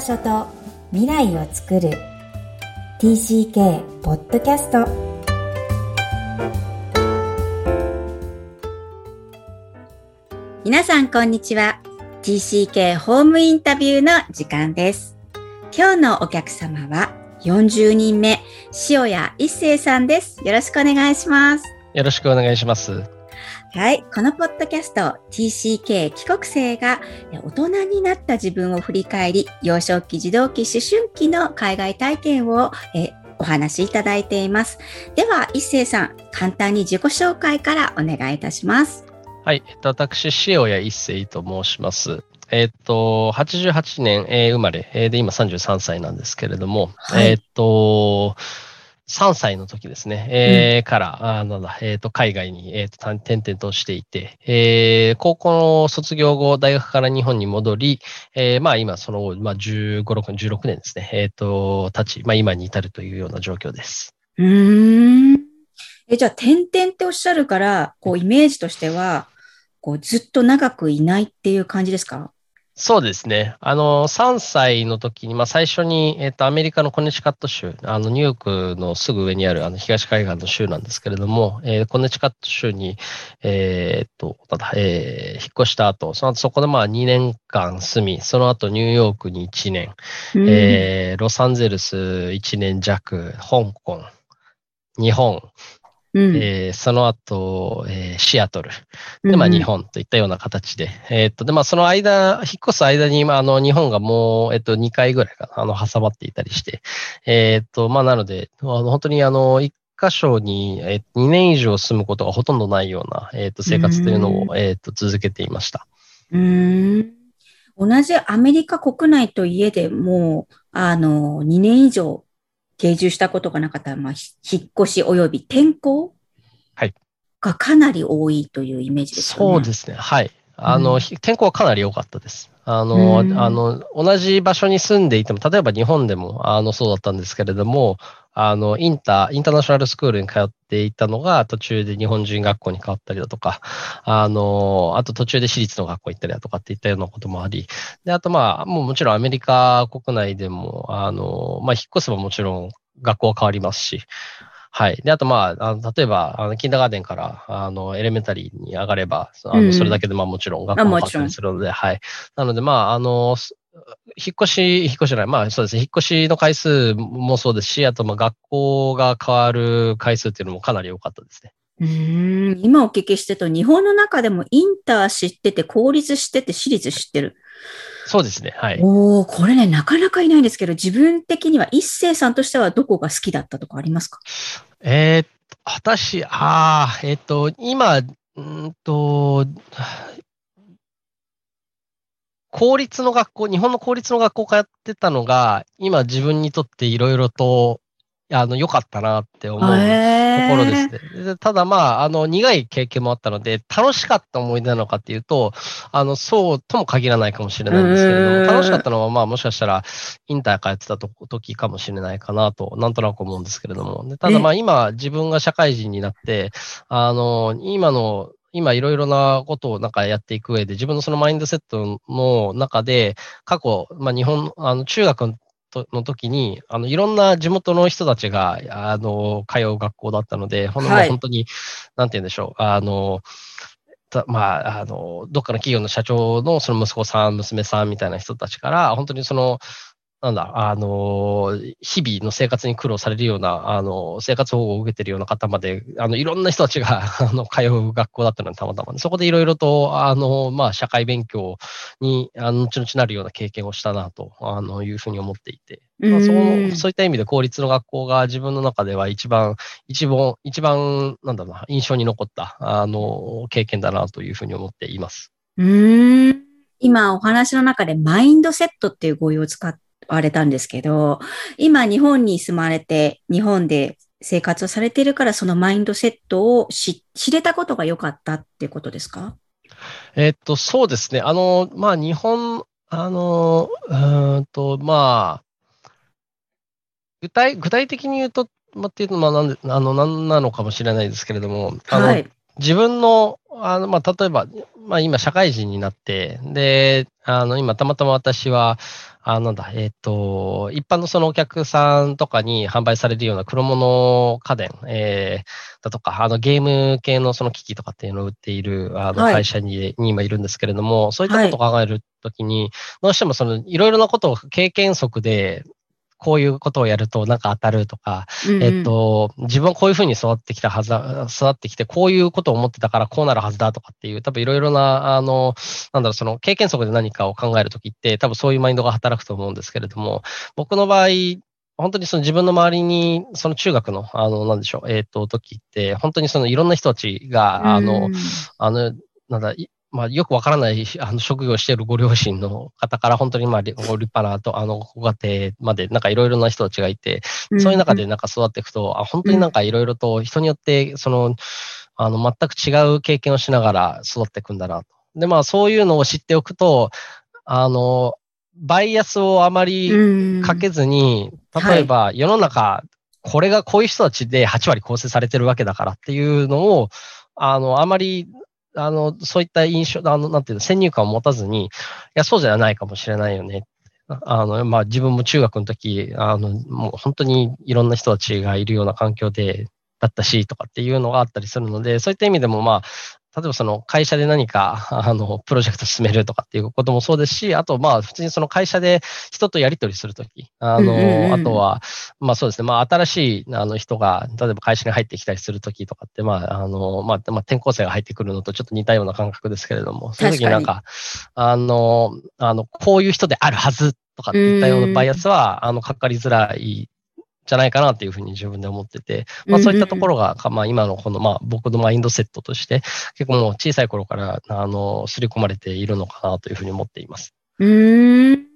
場所と未来を作る。TCK ポッドキャスト皆さんこんにちは。TCK ホームインタビューの時間です。今日のお客様は40人目塩谷一生さんです。よろしくお願いします。よろしくお願いしますはい。このポッドキャスト TCK 帰国生が大人になった自分を振り返り、幼少期、児童期、思春期の海外体験をえお話しいただいています。では、一星さん、簡単に自己紹介からお願いいたします。はい。えっと、私、塩谷一星と申します。えっと、88年、えー、生まれ、えー、で、今33歳なんですけれども、はい、えっと、3歳の時ですね、えー、うん、から、あなんだ、えっ、ー、と、海外に、えっ、ー、と、転々としていて、えー、高校の卒業後、大学から日本に戻り、えー、まあ今、その、まあ15、6、16年ですね、えっ、ー、と、立ち、まあ今に至るというような状況です。うん。え、じゃあ、転々っておっしゃるから、こう、イメージとしては、こう、ずっと長くいないっていう感じですか？そうですね。あの、3歳の時に、まあ、最初に、えっ、と、アメリカのコネチカット州、あの、ニューヨークのすぐ上にある、あの、東海岸の州なんですけれども、えー、コネチカット州に、えー、っと、ただ、えー、引っ越した後、その後そこでまあ2年間住み、その後ニューヨークに1年、うん、えー、ロサンゼルス1年弱、香港、日本、うん、えー、その後、えー、シアトル、で、まあ、日本といったような形で、うん、えっと、で、まあ、その間、引っ越す間に、まあ、あの、日本がもう、えっと、2回ぐらいかな、あの、挟まっていたりして、えっと、まあ、なので、あの、本当に、あの、一箇所に、え2年以上住むことがほとんどないような、えっと、生活というのを、えっと、続けていました。うん。同じアメリカ国内といえでも、あの、2年以上定住したことがなかったら、まあ、引っ越し及び転校はい。がかなり多いというイメージですね。そうですね。はい。あの、うん、天候はかなり良かったです。あの、うん、あの、同じ場所に住んでいても、例えば日本でも、あの、そうだったんですけれども、あの、インター、インターナショナルスクールに通っていたのが、途中で日本人学校に変わったりだとか、あの、あと途中で私立の学校行ったりだとかっていったようなこともあり、で、あとまあ、もうもちろんアメリカ国内でも、あの、まあ、引っ越せばもちろん学校は変わりますし、はい。で、あと、まあ、あの例えば、あの、キンダーガーデンから、あの、エレメンタリーに上がれば、あの、それだけで、まあ、もちろん学校も変わったりするので、はい。なので、まあ、あの、引っ越し、引っ越しじゃない、まあそうですね、引っ越しの回数もそうですし、あとまあ学校が変わる回数っていうのもかなり多かったですね。うん今お聞きしてと、日本の中でもインター知ってて、公立知ってて、私立知ってる。そうですね。はい。おおこれね、なかなかいないんですけど、自分的には一星さんとしてはどこが好きだったとかありますか？えー、私、ああ、えっ、ー、と、今、うんと、公立の学校、日本の公立の学校通ってたのが、今自分にとっていろいろとあの、良かったなって思うところですね。ただまあ、あの、苦い経験もあったので、楽しかった思い出なのかっていうと、あの、そうとも限らないかもしれないんですけれども、楽しかったのはまあ、もしかしたら、インター通ってた時かもしれないかなと、なんとなく思うんですけれども。ただまあ、今、自分が社会人になって、あの、今の、今いろいろなことをなんかやっていく上で、自分のそのマインドセットの中で、過去、まあ日本、あの中学の時に、あの、いろんな地元の人たちが、あの、通う学校だったので、ほんはい、本当に、なんて言うんでしょう、あの、まあ、あの、どっかの企業の社長のその息子さん、娘さんみたいな人たちから、本当にその、なんだ、あの、日々の生活に苦労されるような、あの、生活保護を受けているような方まで、あの、いろんな人たちが、あの、通う学校だったので、たまたま、ね、そこでいろいろと、あの、まあ、社会勉強に、あの、後々なるような経験をしたな、と、あの、いうふうに思っていて、まあ、そう、そういった意味で公立の学校が自分の中では一番、一番、一番、なんだろうな、印象に残った、あの、経験だな、というふうに思っています。うん。今お話の中でマインドセットっていう語彙を使っわれたんですけど、今日本に住まれて、日本で生活をされているから、そのマインドセットを知れたことが良かったっていうことですか？えっと、そうですね。あの、まあ、日本、あの、うんと、まあ、具体、具体的に言うと、まあ、っていうのは、まあ、なんで、あの、なんなのかもしれないですけれども、あの、はい、自分の、あの、まあ、例えば、まあ今社会人になって、で、あの今たまたま私は、あなんだ、えっ、ー、と、一般のそのお客さんとかに販売されるような黒物家電、えー、だとか、あのゲーム系のその機器とかっていうのを売っているあの会社にはい、に今いるんですけれども、そういったことを考えるときに、はい、どうしてもそのいろいろなことを経験則でこういうことをやるとなんか当たるとか、うん、えっと、自分はこういうふうに育ってきたはずだ、育ってきて、こういうことを思ってたからこうなるはずだとかっていう、多分いろいろな、あの、なんだろう、その経験則で何かを考えるときって、多分そういうマインドが働くと思うんですけれども、僕の場合、本当にその自分の周りに、その中学の、あの、なんでしょう、えっ、ー、と、時って、本当にそのいろんな人たちが、あの、あの、なんだ、まあ、よくわからないあの職業をしているご両親の方から本当にまあ立派なとあのご家庭までなんかいろいろな人たちがいて、そういう中でなんか育っていくと、あ本当になんかいろいろと人によってそのあの全く違う経験をしながら育っていくんだなと。で、まあそういうのを知っておくと、あの、バイアスをあまりかけずに、例えば世の中、これがこういう人たちで8割構成されてるわけだからっていうのを、あの、あまりあの、そういった印象、あの、なんていうの、先入観を持たずに、いや、そうじゃないかもしれないよね。あの、まあ、自分も中学の時、あの、もう本当にいろんな人たちがいるような環境で、だったし、とかっていうのがあったりするので、そういった意味でも、まあ、例えばその会社で何か、あの、プロジェクト進めるとかっていうこともそうですし、あとまあ普通にその会社で人とやり取りするとき、あの、うんうん、あとは、まあそうですね、まあ新しいあの人が、例えば会社に入ってきたりするときとかって、まああの、まあ、まあ転校生が入ってくるのとちょっと似たような感覚ですけれども、そういうときになんか、あの、あの、こういう人であるはずとかっていったようなバイアスは、あの、かかりづらいじゃないかなっていうふうに自分で思ってて、まあそういったところが、まあ今のこの、まあ僕のマインドセットとして、結構もう小さい頃から、あの、刷り込まれているのかなというふうに思っています。うん。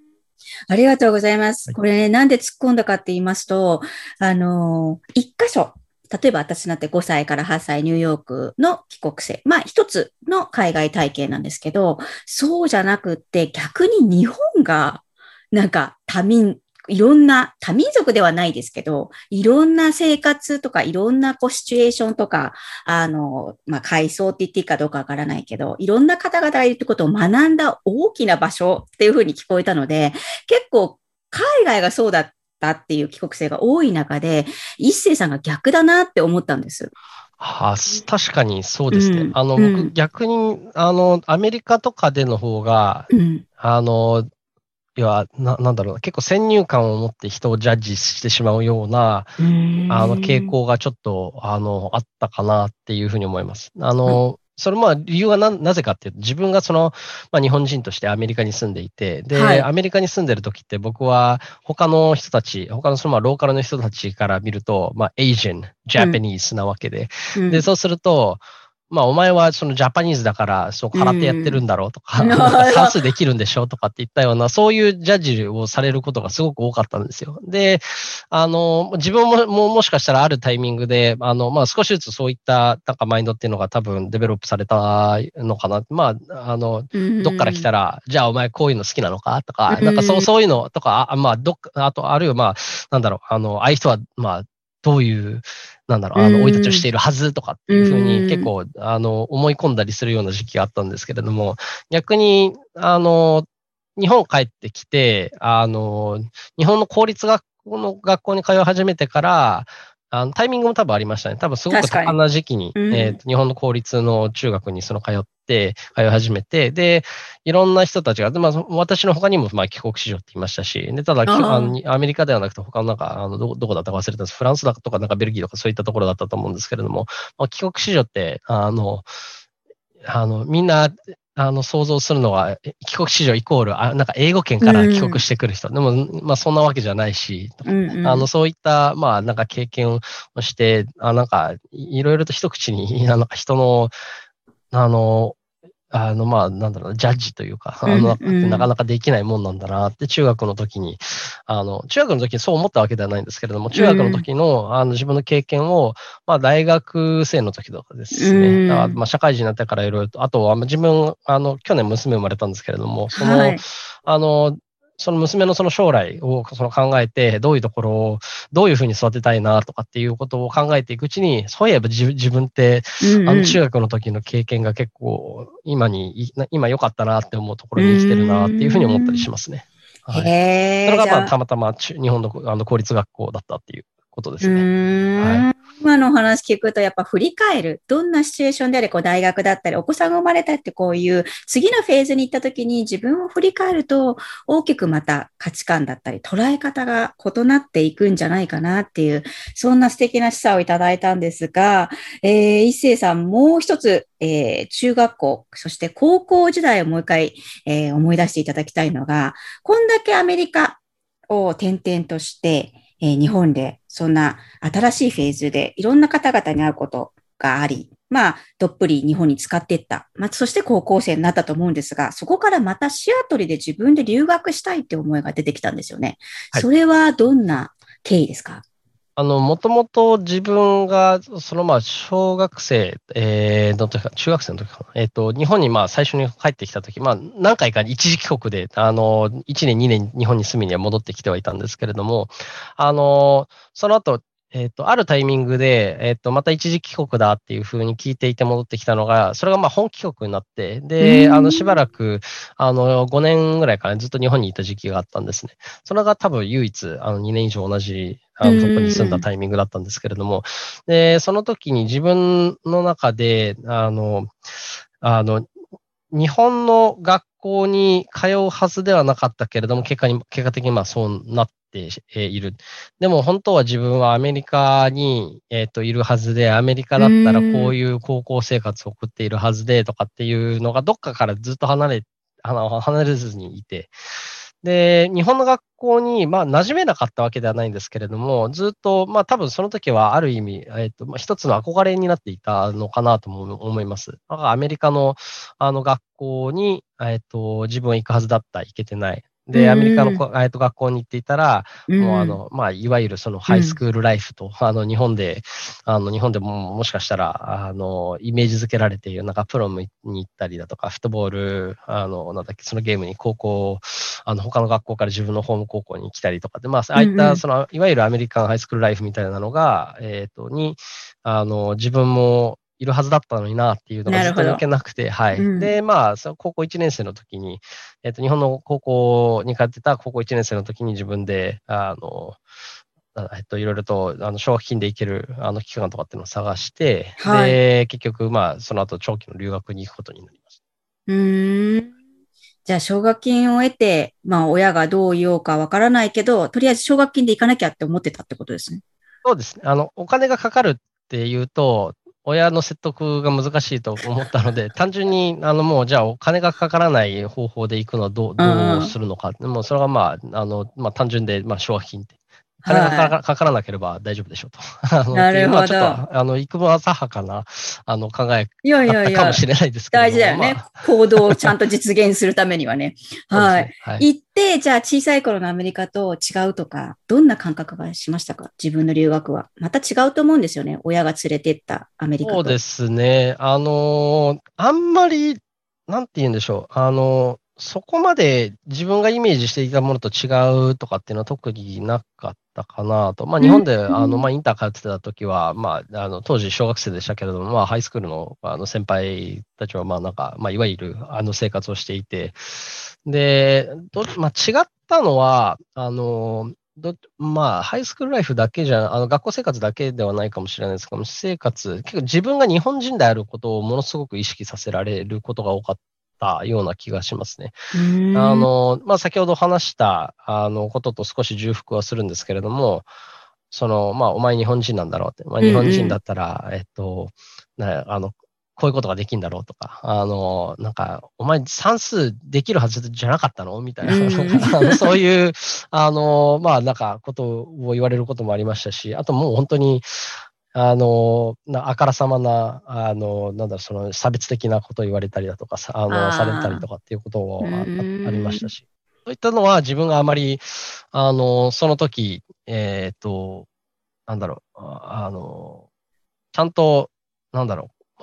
ありがとうございます。これね、なんで突っ込んだかって言いますと、あの、一箇所、例えば私なんて5歳から8歳ニューヨークの帰国生。まあ一つの海外体験なんですけど、そうじゃなくって逆に日本がなんか多民いろんな多民族ではないですけど、いろんな生活とか、いろんなこうシチュエーションとか、あの、まあ、階層って言っていいかどうかわからないけど、いろんな方々がいるってことを学んだ大きな場所っていうふうに聞こえたので、結構海外がそうだったっていう帰国生が多い中で、一斉さんが逆だなって思ったんです。はあ、確かにそうですね。うん、あの、僕、うん、逆に、あの、アメリカとかでの方が、うん、あの、要は、な、なんだろうな、結構先入観を持って人をジャッジしてしまうような、あの、傾向がちょっと、あの、あったかなっていうふうに思います。あの、それまあ理由はななぜかっていうと、自分がその、まあ日本人としてアメリカに住んでいて、で、はい、アメリカに住んでる時って僕は他の人たち、他のそのまあローカルの人たちから見ると、まあ Asian、ジャパニーズなわけで、うん、で、そうすると、まあ、お前はそのジャパニーズだから、そう、空手やってるんだろうとか、うん、算数できるんでしょとかって言ったような、そういうジャッジをされることがすごく多かったんですよ。で、あの、自分もももしかしたらあるタイミングで、あの、まあ、少しずつそういった、なんかマインドっていうのが多分デベロップされたのかな。まあ、あの、どっから来たら、じゃあお前こういうの好きなのかとか、なんかそう、そういうのとか、あまあ、どっか、あと、あるいはまあ、なんだろう、あの、ああいう人は、まあ、どういう、なんだろう、あの、生い立ちをしているはずとかっていうふうに結構、あの、思い込んだりするような時期があったんですけれども、逆に、あの、日本帰ってきて、あの、日本の公立学校の学校に通い始めてから、あのタイミングも多分ありましたね。多分すごく多感な時期に、にうん、えー、日本の公立の中学にその通っ、通い始めて、で、いろんな人たちが、まあ、私の他にも、まあ、帰国子女って言いましたし、で、ただ、あのアメリカではなくて、他のなんか、あのど、どこだったか忘れたんです。フランスだとか、なんかベルギーとかそういったところだったと思うんですけれども、まあ、帰国子女って、あの、あの、みんな、あの、想像するのは、帰国子女イコール、あなんか英語圏から帰国してくる人。うん、でも、まあ、そんなわけじゃないし、うんうん、あの、そういった、まあ、なんか経験をして、あなんか、いろいろと一口に、なんか人の、あの、あの、まあ、なんだろうジャッジというか、あの、なかなかできないもんなんだなって中学の時に、あの、中学の時にそう思ったわけではないんですけれども、中学の時の、あの、自分の経験を、まあ、大学生の時とかですね、だからまあ、社会人になってからいろいろと、あとは、自分、あの、去年娘生まれたんですけれども、その、はい、あの、その娘のその将来をその考えて、どういうところを、どういうふうに育てたいなとかっていうことを考えていくうちに、そういえば自自分って、うんうん、あの中学の時の経験が結構今に、今良かったなって思うところに生きてるなっていうふうに思ったりしますね。はい、それがまあ。たまたま日本のあの公立学校だったっていうことですね。はい、今の話聞くと、やっぱ振り返る。どんなシチュエーションであれ、こう大学だったり、お子さんが生まれたってこういう次のフェーズに行った時に自分を振り返ると、大きくまた価値観だったり、捉え方が異なっていくんじゃないかなっていう、そんな素敵な示唆をいただいたんですが、えー、一星さん、もう一つ、えー、中学校、そして高校時代をもう一回、えー、思い出していただきたいのが、こんだけアメリカを転々として、えー、日本でそんな新しいフェーズでいろんな方々に会うことがあり、まあ、どっぷり日本に使っていった。まあ、そして高校生になったと思うんですが、そこからまたシアトルで自分で留学したいって思いが出てきたんですよね。はい、それはどんな経緯ですか？あの、もともと自分が、そのまあ、小学生、えー、の時か、中学生の時かな、えっ、ー、と、日本にまあ、最初に帰ってきた時、まあ、何回か一時帰国で、あの、1年、2年、日本に住みには戻ってきてはいたんですけれども、あの、その後、えっ、ー、と、あるタイミングで、えっ、ー、と、また一時帰国だっていうふうに聞いていて戻ってきたのが、それがまあ本帰国になって、で、あの、しばらく、あの、5年ぐらいからずっと日本にいた時期があったんですね。それが多分唯一、あの、2年以上同じ、あの、そこに住んだタイミングだったんですけれども、で、その時に自分の中で、あの、あの、日本の学校に通うはずではなかったけれども、結果に、結果的にまあそうなっている。でも本当は自分はアメリカに、えー、といるはずで、アメリカだったらこういう高校生活を送っているはずでとかっていうのがどっかからずっと離れ、離れずにいて、で、日本の学校に、まあ、馴染めなかったわけではないんですけれども、ずっと、まあ、多分その時はある意味、えっ、と、まあ、一つの憧れになっていたのかなとも思います。だからアメリカの、あの、学校に、えっ、と、自分は行くはずだった、行けてない。で、アメリカの、えっと、学校に行っていたら、もうあの、まあ、いわゆるそのハイスクールライフと、あの、日本で、あの、日本でももしかしたら、あの、イメージづけられている、なんかプロに行ったりだとか、フットボール、あの、なんだっけ、そのゲームに高校、あの、他の学校から自分のホーム高校に来たりとかで、まあ、ああいった、その、いわゆるアメリカンハイスクールライフみたいなのが、えっ、と、に、あの、自分も、いるはずだったのになっていうのがずっと抜けなくて、はい。うん、で、まあ、その高校1年生の時に、えっ、ー、と、日本の高校に通ってた高校1年生の時に自分で、あの、えっと、いろいろと、あの、奨学金で行ける、あの、期間とかっていうのを探して、はい、で、結局、まあ、その後、長期の留学に行くことになりました。うん。じゃあ、奨学金を得て、まあ、親がどう言おうかわからないけど、とりあえず奨学金で行かなきゃって思ってたってことですね。そうですね。あの、お金がかかるっていうと、親の説得が難しいと思ったので、単純に、あの、もう、じゃあ、お金がかからない方法で行くのはどう、どうするのか。もう、それがまあ、あの、まあ、単純で、まあ、奨学金って金がかからなければ大丈夫でしょうと。なるほど。ちょっと、あの、幾分浅はかな、あの、考えいやいやいやかもしれないですけど大事だよね、まあ、行動をちゃんと実現するためには ね。はい、はい。行って、じゃあ小さい頃のアメリカと違うとか、どんな感覚がしましたか？自分の留学は。また違うと思うんですよね。親が連れてったアメリカと。そうですね。あのー、あんまり、なんて言うんでしょう。あのーそこまで自分がイメージしていたものと違うとかっていうのは特になかったかなと。まあ日本で、あの、まあインター通ってた時は、まあ、あの、当時小学生でしたけれども、まあハイスクールのあの先輩たちは、まあなんか、まあいわゆるあの生活をしていて、で、どまあ違ったのは、あの、どまあ、ハイスクールライフだけじゃ、あの学校生活だけではないかもしれないですけど、私生活、結構自分が日本人であることをものすごく意識させられることが多かったような気がしますね。あの、まあ、先ほど話した、あの、ことと少し重複はするんですけれども、その、まあ、お前日本人なんだろうって。まあ、日本人だったら、うんうん、えっと、なあの、こういうことができるんだろうとか、あの、なんか、お前算数できるはずじゃなかったの？みたいな、うん、そういう、あの、まあ、なんか、ことを言われることもありましたし、あともう本当に、あの、あからさまな、あの、なんだろその差別的なことを言われたりだとか、あの、されたりとかっていうこともありましたし。そういったのは自分があまり、あの、その時、えっ、ー、と、なんだろう、あの、ちゃんと、なんだろう、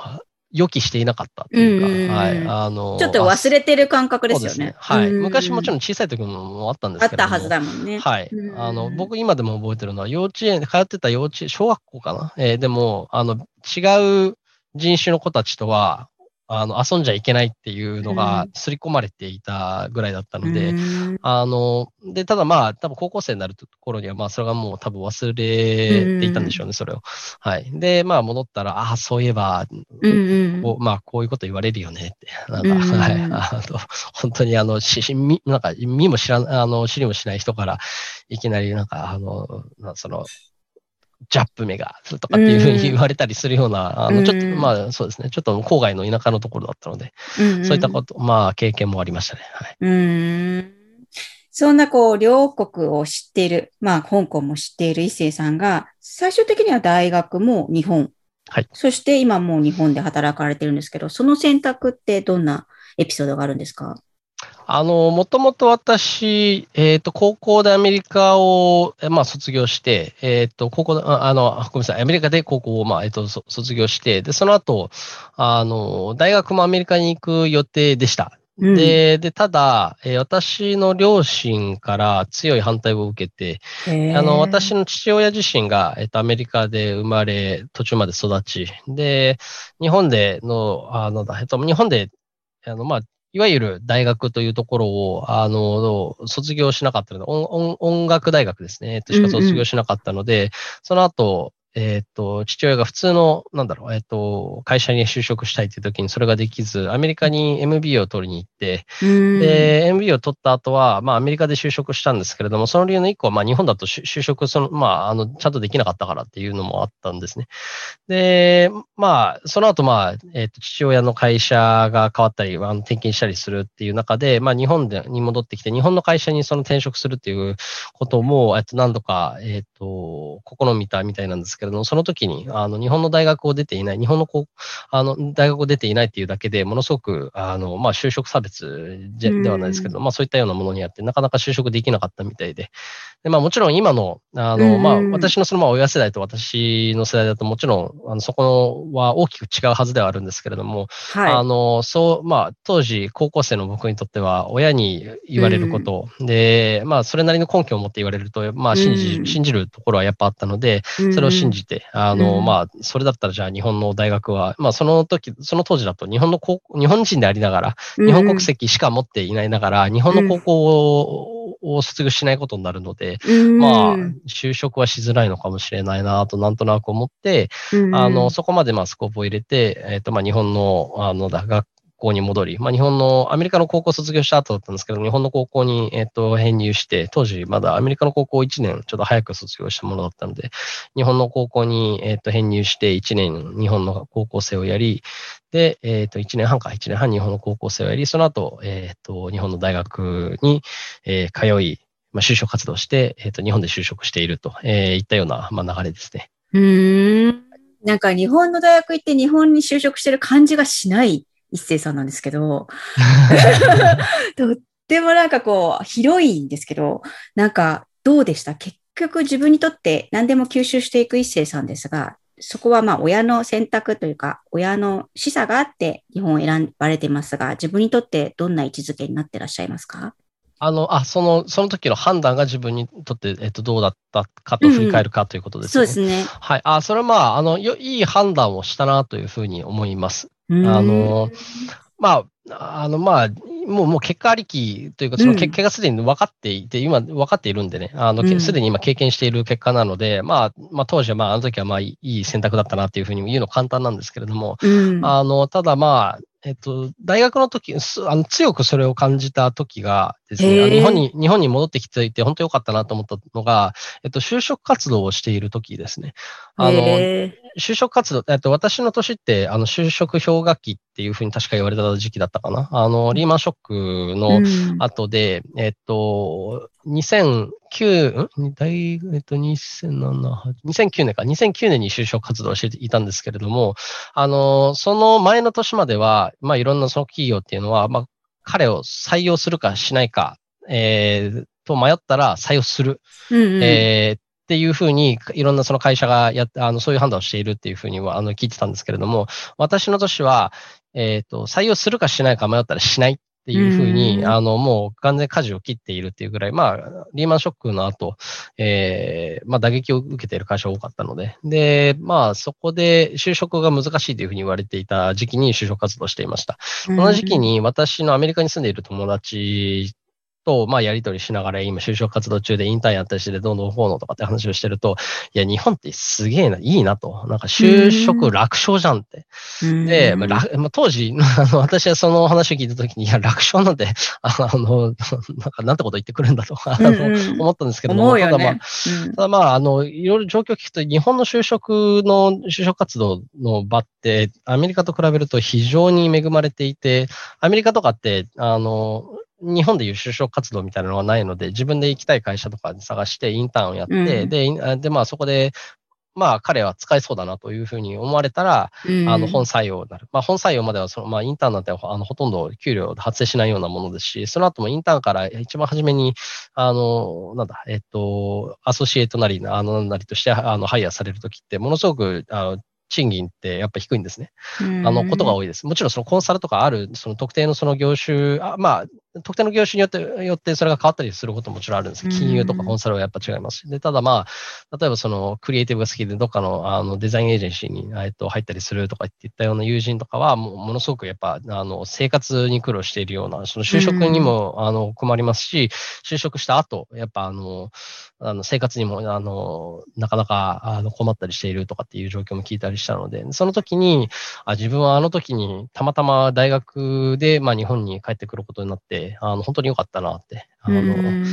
予期していなかったっていうか、はい。あの、ちょっと忘れてる感覚ですよね。ねはい。昔もちろん小さい時もあったんですけどあったはずだもんね。はい。あの、僕今でも覚えてるのは、幼稚園、通ってた幼稚園、小学校かな？えー、でも、あの、違う人種の子たちとは、あの、遊んじゃいけないっていうのが刷り込まれていたぐらいだったので、うん、あの、で、ただまあ、多分高校生になるところには、まあ、それがもう多分忘れていたんでしょうね、うん、それを。はい。で、まあ、戻ったら、ああ、そういえば、うんこうまあ、こういうこと言われるよねって。なんか、はい。あの、本当にあの、し、み、なんか、見も知らん、あの、知りもしない人から、いきなりなんか、あの、その、ジャップ目がとかっていうふうに言われたりするような、あの、ちょっと、まあそうですね、ちょっと郊外の田舎のところだったので、そういったこと、まあ経験もありましたね。はい。うんそんなこう、両国を知っている、まあ香港も知っている一星さんが、最終的には大学も日本。はい。そして今もう日本で働かれてるんですけど、その選択ってどんなエピソードがあるんですか？あの、もともと私、えっ、ー、と、高校でアメリカを、まあ、卒業して、えっ、ー、と、高校あの、ごめんなさい、アメリカで高校を、まあ、えっ、ー、と、卒業して、で、その後、あの、大学もアメリカに行く予定でした。うん、で、で、ただ、えー、私の両親から強い反対を受けて、あの、私の父親自身が、えっ、と、アメリカで生まれ、途中まで育ち、で、日本での、あの、えっと、日本で、あの、まあ、いわゆる大学というところを、あの、卒業しなかったので、音音楽大学ですね、としか卒業しなかったので、うんうん、その後、えっ、と、父親が普通の、なんだろう、えっ、と、会社に就職したいという時にそれができず、アメリカに MBA を取りに行って、で、MBA を取った後は、まあ、アメリカで就職したんですけれども、その理由の一個は、まあ、日本だと就職、その、まあ、あの、ちゃんとできなかったからっていうのもあったんですね。で、まあ、その後、まあ、えっ、と、父親の会社が変わったり、あの転勤したりするっていう中で、まあ、日本でに戻ってきて、日本の会社にその転職するっていうことも、えっと、何度か、えっと、試みたみたいなんですけれども、その時に、あの、日本の大学を出ていない、日本のこう、あの、大学を出ていないっていうだけでものすごく、あの、まあ、就職差別ではないですけど、まあ、そういったようなものにあって、なかなか就職できなかったみたいで、で、まあ、もちろん今の、あの、まあ、私のその、まあ、親世代と私の世代だと、もちろん、あの、そこは大きく違うはずではあるんですけれども、はい、あの、そう、まあ、当時、高校生の僕にとっては、親に言われること、で、まあ、それなりの根拠を持って言われると、まあ、信じ、信じるところはやっぱあったので、それを信じて、あの、うん、まあ、それだったらじゃあ日本の大学は、まあ、その時、その当時だと日本の高日本人でありながら、日本国籍しか持っていないながら、日本の高校を卒業しないことになるので、うん、まあ、就職はしづらいのかもしれないなと、なんとなく思って、うん、あの、そこまでまあスコープを入れて、えっ、ー、と、まあ、日本の、あの、学校に戻り、まあ、日本の、アメリカの高校卒業した後だったんですけど、日本の高校に、えっ、と、編入して、当時まだアメリカの高校1年ちょっと早く卒業したものだったので、日本の高校に、えっ、と、編入して1年日本の高校生をやり、で、えっ、と、1年半か、1年半日本の高校生をやり、その後、えっ、と、日本の大学に、えー、通い、まあ、就職活動して、えっ、と、日本で就職していると、えー、いったような、まあ、流れですね。うん。なんか日本の大学行って日本に就職してる感じがしない一星さんなんですけど、とってもなんかこう、広いんですけど、なんかどうでした？結局自分にとって何でも吸収していく一星さんですが、そこはまあ親の選択というか、親の示唆があって日本を選ばれてますが、自分にとってどんな位置づけになってらっしゃいますか？あの、あ、その、その時の判断が自分にとって、えっと、どうだったかと振り返るかということですね。うん、そうですね。はい。あ、それはまあ、あの、よ、いい判断をしたなというふうに思います。あの、まあ、あの、まあ、もう、もう結果ありきというか、その結果がすでに分かっていて、うん、今分かっているんでね、あの、すでに今経験している結果なので、まあ、まあ当時はまあ、あの時はまあいい選択だったなっていうふうに言うの簡単なんですけれども、うん、あの、ただまあ、えっと、大学の時、あの強くそれを感じた時がですね、日本に、日本に戻ってきていて、本当良かったなと思ったのが、えっと、就職活動をしている時ですね。あの、就職活動、えっと、私の年って、あの、就職氷河期っていうふうに確か言われた時期だったかな。あの、リーマンショックの後で、うん、えっと、2009、ん大、えっと、2007、2009年か、2009年に就職活動していたんですけれども、あの、その前の年までは、まあ、いろんなその企業っていうのは、まあ、彼を採用するかしないか、えー、と迷ったら採用する。うんうん、えーっっていうふうに、いろんなその会社がやあの、そういう判断をしているっていうふうには、あの、聞いてたんですけれども、私の年は、えっ、ー、と、採用するかしないか迷ったらしないっていうふうに、あの、もう完全舵を切っているっていうぐらい、まあ、リーマンショックの後、ええー、まあ、打撃を受けている会社が多かったので、で、まあ、そこで就職が難しいというふうに言われていた時期に就職活動していました。この時期に私のアメリカに住んでいる友達と、まあ、やりとりしながら、今、就職活動中でインターンやったりして、どんどんこうのとかって話をしてると、いや、日本ってすげえな、いいなと。なんか、就職楽勝じゃんって。で、まあ、まあ、当時、あの、私はその話を聞いたときに、いや、楽勝なんて、あの、なんか、なんてこと言ってくるんだと、あの、思ったんですけども、ね、ただまあ、ただまあ、あの、いろいろ状況を聞くと、日本の就職の、就職活動の場って、アメリカと比べると非常に恵まれていて、アメリカとかって、あの、日本でいう就職活動みたいなのはないので、自分で行きたい会社とか探してインターンをやって、うん、で、で、まあそこで、まあ彼は使えそうだなというふうに思われたら、うん、あの本採用になる。まあ本採用まではその、まあインターンなんてあのほとんど給料発生しないようなものですし、その後もインターンから一番初めに、あの、なんだ、えっと、アソシエイトなり、あの、なりとして、あの、ハイヤーされるときって、ものすごく、あの、賃金ってやっぱ低いんですね。あの、ことが多いです。もちろんそのコンサルとかある、その特定のその業種、あまあ、特定の業種によって、よってそれが変わったりすることももちろんあるんです金融とかコンサルはやっぱ違います。で、ただまあ、例えばそのクリエイティブが好きでどっかのあのデザインエージェンシーに、えっと、入ったりするとかっていったような友人とかは、もものすごくやっぱ、あの、生活に苦労しているような、その就職にも、あの、困りますし、就職した後、やっぱあの、あの生活にも、あの、なかなかあの困ったりしているとかっていう状況も聞いたりしたので、その時に、あ自分はあの時にたまたま大学で、まあ日本に帰ってくることになって、あの、本当に良かったなって、あの、っ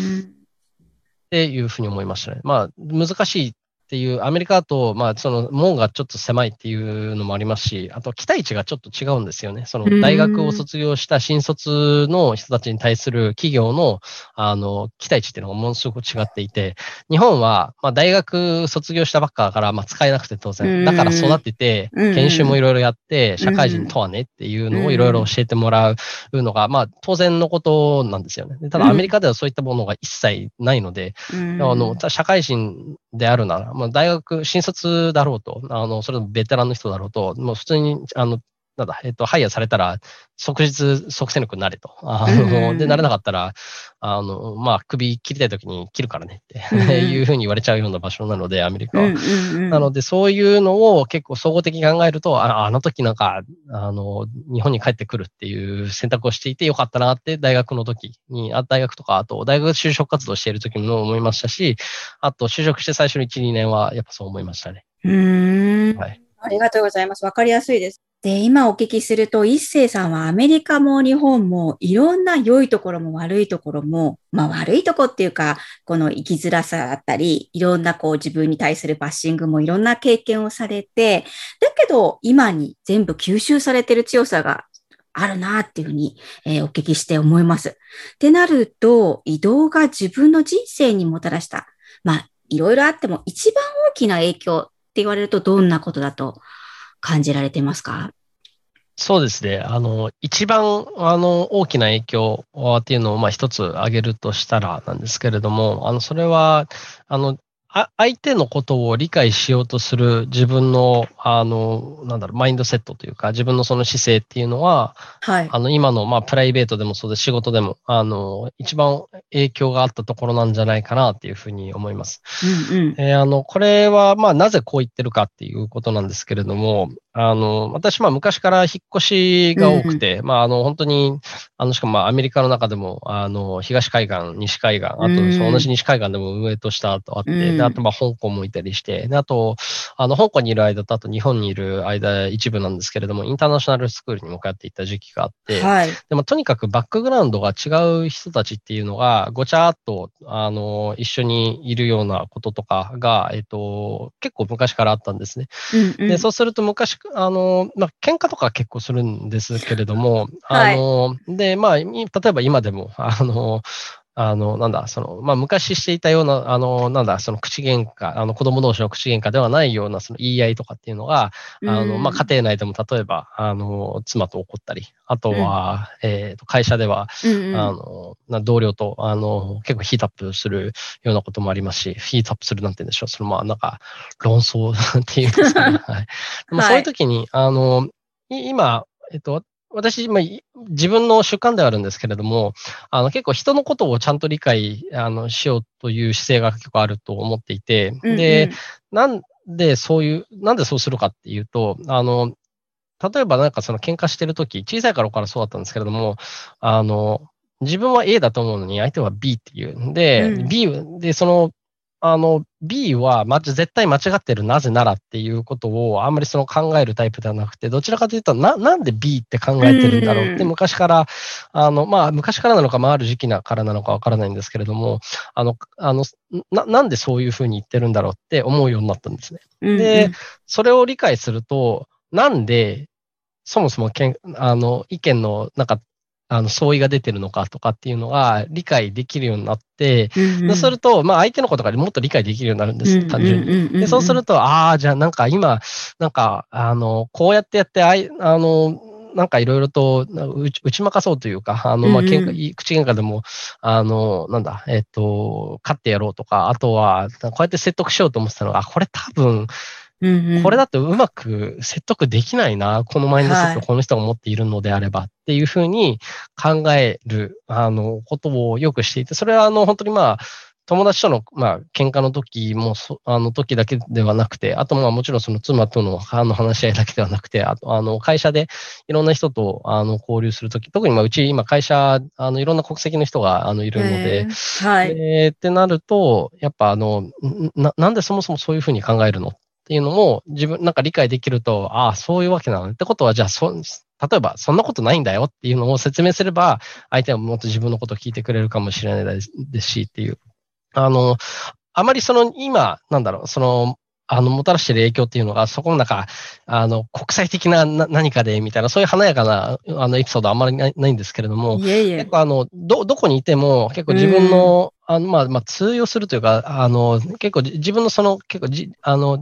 ていうふうに思いましたね。まあ、難しいっていう、アメリカだと、まあ、その門がちょっと狭いっていうのもありますし、あと期待値がちょっと違うんですよね。その大学を卒業した新卒の人たちに対する企業の、あの、期待値っていうのがものすごく違っていて、日本は、まあ、大学卒業したばっかだから、まあ、使えなくて当然。だから育てて、研修もいろいろやって、社会人とはねっていうのをいろいろ教えてもらうのが、まあ、当然のことなんですよね。ただ、アメリカではそういったものが一切ないので、あの、社会人であるなら、まあ、大学、新卒だろうと、あの、それもベテランの人だろうと、もう普通に、あの、なんだ、えっと、ハイヤーされたら、即日即戦力になれと。あの、で、なれなかったら、あの、まあ、首切りたい時に切るからねっていうふうに言われちゃうような場所なので、アメリカは。なので、そういうのを結構総合的に考えると、ああの時なんか、あの、日本に帰ってくるっていう選択をしていてよかったなって、大学の時に、あ大学とか、あと、大学就職活動している時も思いましたし、あと、就職して最初の1、2年は、やっぱそう思いましたね。うん。はい。ありがとうございます。わかりやすいです。で、今お聞きすると、一星さんはアメリカも日本もいろんな良いところも悪いところも、まあ悪いとこっていうか、この生きづらさだったり、いろんなこう自分に対するバッシングもいろんな経験をされて、だけど今に全部吸収されてる強さがあるなっていうふうに、えー、お聞きして思います。ってなると、移動が自分の人生にもたらした、まあいろいろあっても一番大きな影響って言われるとどんなことだと感じられてますか？そうですね。あの、一番、あの、大きな影響っていうのを、まあ、一つ挙げるとしたらなんですけれども、あの、それは、あの、あ相手のことを理解しようとする自分の、あの、なんだろう、マインドセットというか、自分のその姿勢っていうのは、はい。あの、今の、まあ、プライベートでもそうです、仕事でも、あの、一番影響があったところなんじゃないかなっていうふうに思います。うんうん、えー、あの、これは、まあ、なぜこう言ってるかっていうことなんですけれども、あの、私、まあ、昔から引っ越しが多くて、うんうん、まあ、あの、本当に、あの、しかも、まあ、アメリカの中でも、あの、東海岸、西海岸、あと、その同じ西海岸でも上と下とあって、うん、あと、まあ、香港もいたりして、で、あと、あの、香港にいる間と、あと、日本にいる間、一部なんですけれども、インターナショナルスクールにも通っていた時期があって、はい。でも、とにかくバックグラウンドが違う人たちっていうのが、ごちゃっと、あの、一緒にいるようなこととかが、えっと、結構昔からあったんですね。うんうん、で、そうすると昔、あの、まあ、喧嘩とか結構するんですけれども、はい、あの、で、まあ、例えば今でも、あの、あの、なんだ、その、まあ、昔していたような、あの、なんだ、その口喧嘩、あの、子供同士の口喧嘩ではないような、その言い合いとかっていうのが、あの、まあ、家庭内でも例えば、あの、妻と怒ったり、あとは、うん、えっ、と、会社では、うんうん、あの、同僚と、あの、結構ヒートアップするようなこともありますし、ヒートアップするなんて言うんでしょう。その、まあ、なんか、論争 っていうんですかね。はい。まあ、そういう時に、あの、今、えっと、私、まあ、自分の習慣ではあるんですけれども、あの結構人のことをちゃんと理解あのしようという姿勢が結構あると思っていて、うんうん、で、なんでそういう、なんでそうするかっていうと、あの、例えばなんかその喧嘩してるとき、小さい頃からそうだったんですけれども、あの、自分は A だと思うのに相手は B っていう。で、うん、B で、そのあの、B は、ま、絶対間違ってる、なぜならっていうことを、あんまりその考えるタイプではなくて、どちらかというと、な、なんで B って考えてるんだろうって、昔から、あの、まあ、昔からなのか、まあ、ある時期だからなのかわからないんですけれども、あの、あの、な、なんでそういうふうに言ってるんだろうって思うようになったんですね。で、それを理解すると、なんで、そもそもけん、あの、意見の、なんか、あの、相違が出てるのかとかっていうのが理解できるようになって、そうすると、まあ相手のことがもっと理解できるようになるんです、単純に。で、そうすると、ああ、じゃあなんか今、なんか、あの、こうやってやって、あいあの、なんかいろいろと打ち負かそうというか、あの、まあ、喧嘩、口喧嘩でも、あの、なんだ、えっ、と、勝ってやろうとか、あとは、こうやって説得しようと思ってたのが、あ、これ多分、うんうん、これだとうまく説得できないな、このマインドセットこの人が持っているのであればっていうふうに考える、あの、ことをよくしていて、それはあの、本当にまあ、友達との、まあ、喧嘩の時も、あの時だけではなくて、あとまあもちろんその妻とのあの話し合いだけではなくて、あとあの会社でいろんな人とあの交流するとき、特にまあうち今会社、あのいろんな国籍の人があのいるので、はい。えー、ってなると、やっぱあのな、なんでそもそもそういうふうに考えるのっていうのも自分なんか理解できると、ああ、そういうわけなのってことは、じゃあそ、例えばそんなことないんだよっていうのを説明すれば、相手はもっと自分のことを聞いてくれるかもしれないですしっていう。あの、あまりその今、なんだろう、その、あの、もたらしている影響っていうのが、そこの中、あの、国際的な何かで、みたいな、そういう華やかな、あの、エピソードあんまりないんですけれども、いえいえ。結構あの、ど、どこにいても、結構自分の、あの、まあ、まあ、通用するというか、あの、結構自分のその、結構じ、あの、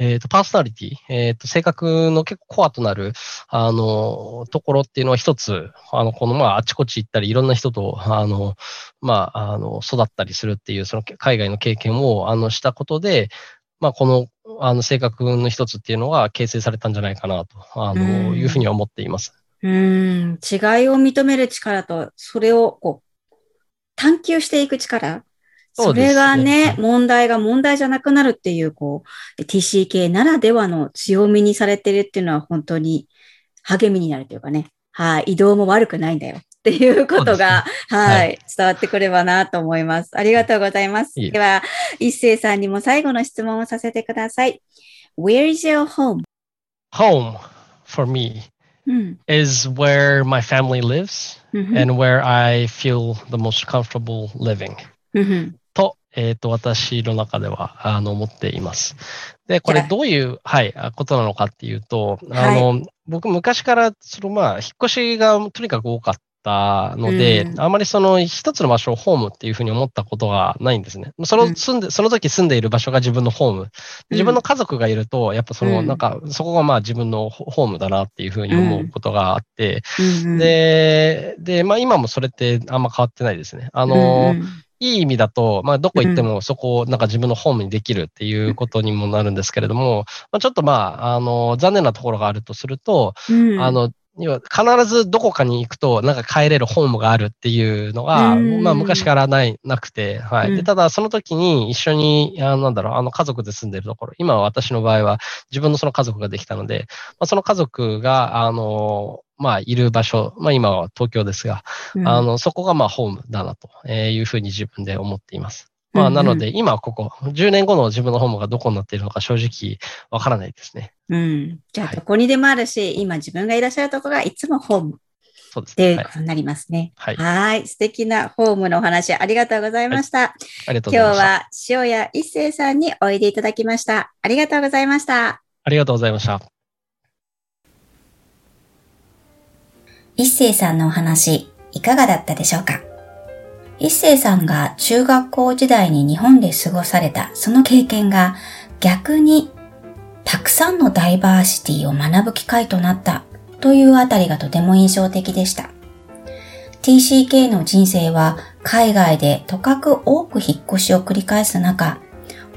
えっ、ー、と、パーソナリティ、えっ、ー、と、性格の結構コアとなる、あの、ところっていうのは一つ、あの、この、まあ、あちこち行ったり、いろんな人と、あの、まあ、あの、育ったりするっていう、その海外の経験を、あの、したことで、まあ、この、あの、性格の一つっていうのは形成されたんじゃないかなと、あの、いうふうには思っています。うん、違いを認める力と、それを、こう、探求していく力。それがね、問題が問題じゃなくなるっていう、こう、TCK ならではの強みにされてるっていうのは本当に励みになるというかね、はい、移動も悪くないんだよ。っていうことが、ね、はい、伝わってくればなと思います。ありがとうございます。では、一斉さんにも最後の質問をさせてください。Where is your home? Home for me is where my family lives and where I feel the most comfortable living. えっ、ー、と、私の中では、あの、思っています。で、これどういう、はい、ことなのかっていうと、あの、はい、僕昔から、そのまあ、引っ越しがとにかく多かったので、うん、あまりその一つの場所をホームっていうふうに思ったことがないんですね。その住んで、その時住んでいる場所が自分のホーム。自分の家族がいると、やっぱその、なんか、そこがまあ自分のホームだなっていうふうに思うことがあって、で、で、まあ今もそれってあんま変わってないですね。あの、うんいい意味だと、まあ、どこ行ってもそこをなんか自分のホームにできるっていうことにもなるんですけれども、まあ、ちょっとまあ、あの、残念なところがあるとすると、うん、あの、要は必ずどこかに行くと、なんか帰れるホームがあるっていうのが、まあ昔からない、なくて、はい。で、ただその時に一緒に、あなんだろう、あの家族で住んでるところ、今は私の場合は自分のその家族ができたので、まあ、その家族が、あの、まあ、いる場所、まあ今は東京ですが、うん、あの、そこがまあホームだなというふうに自分で思っています。まあ、なので、今ここ、10年後の自分のホームがどこになっているのか正直わからないですね。うん。じゃあ、どこにでもあるし、はい、今自分がいらっしゃるところがいつもホーム。そうですね。っていうことになりますね。はい。はい素敵なホームのお話ありがとうございました。はい、ありがとうございました。今日は塩谷一生さんにおいでいただきました。ありがとうございました。ありがとうございました。一生さんのお話、いかがだったでしょうか？一星さんが中学校時代に日本で過ごされたその経験が逆にたくさんのダイバーシティを学ぶ機会となったというあたりがとても印象的でした。TCK の人生は海外でとかく多く引っ越しを繰り返す中、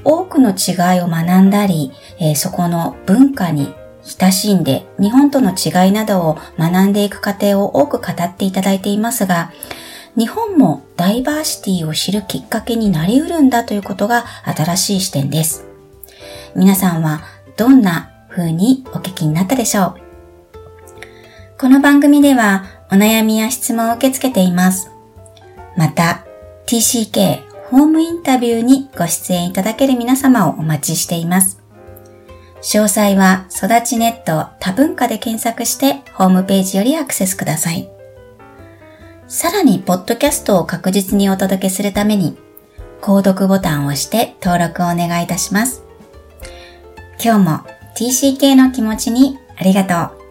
多くの違いを学んだり、えー、そこの文化に親しんで日本との違いなどを学んでいく過程を多く語っていただいていますが、日本もダイバーシティを知るきっかけになりうるんだということが新しい視点です。皆さんはどんな風にお聞きになったでしょう？この番組ではお悩みや質問を受け付けています。また、TCK ホームインタビューにご出演いただける皆様をお待ちしています。詳細は育ちネット多文化で検索してホームページよりアクセスください。さらに、ポッドキャストを確実にお届けするために、購読ボタンを押して登録をお願いいたします。今日も TCK の気持ちにありがとう。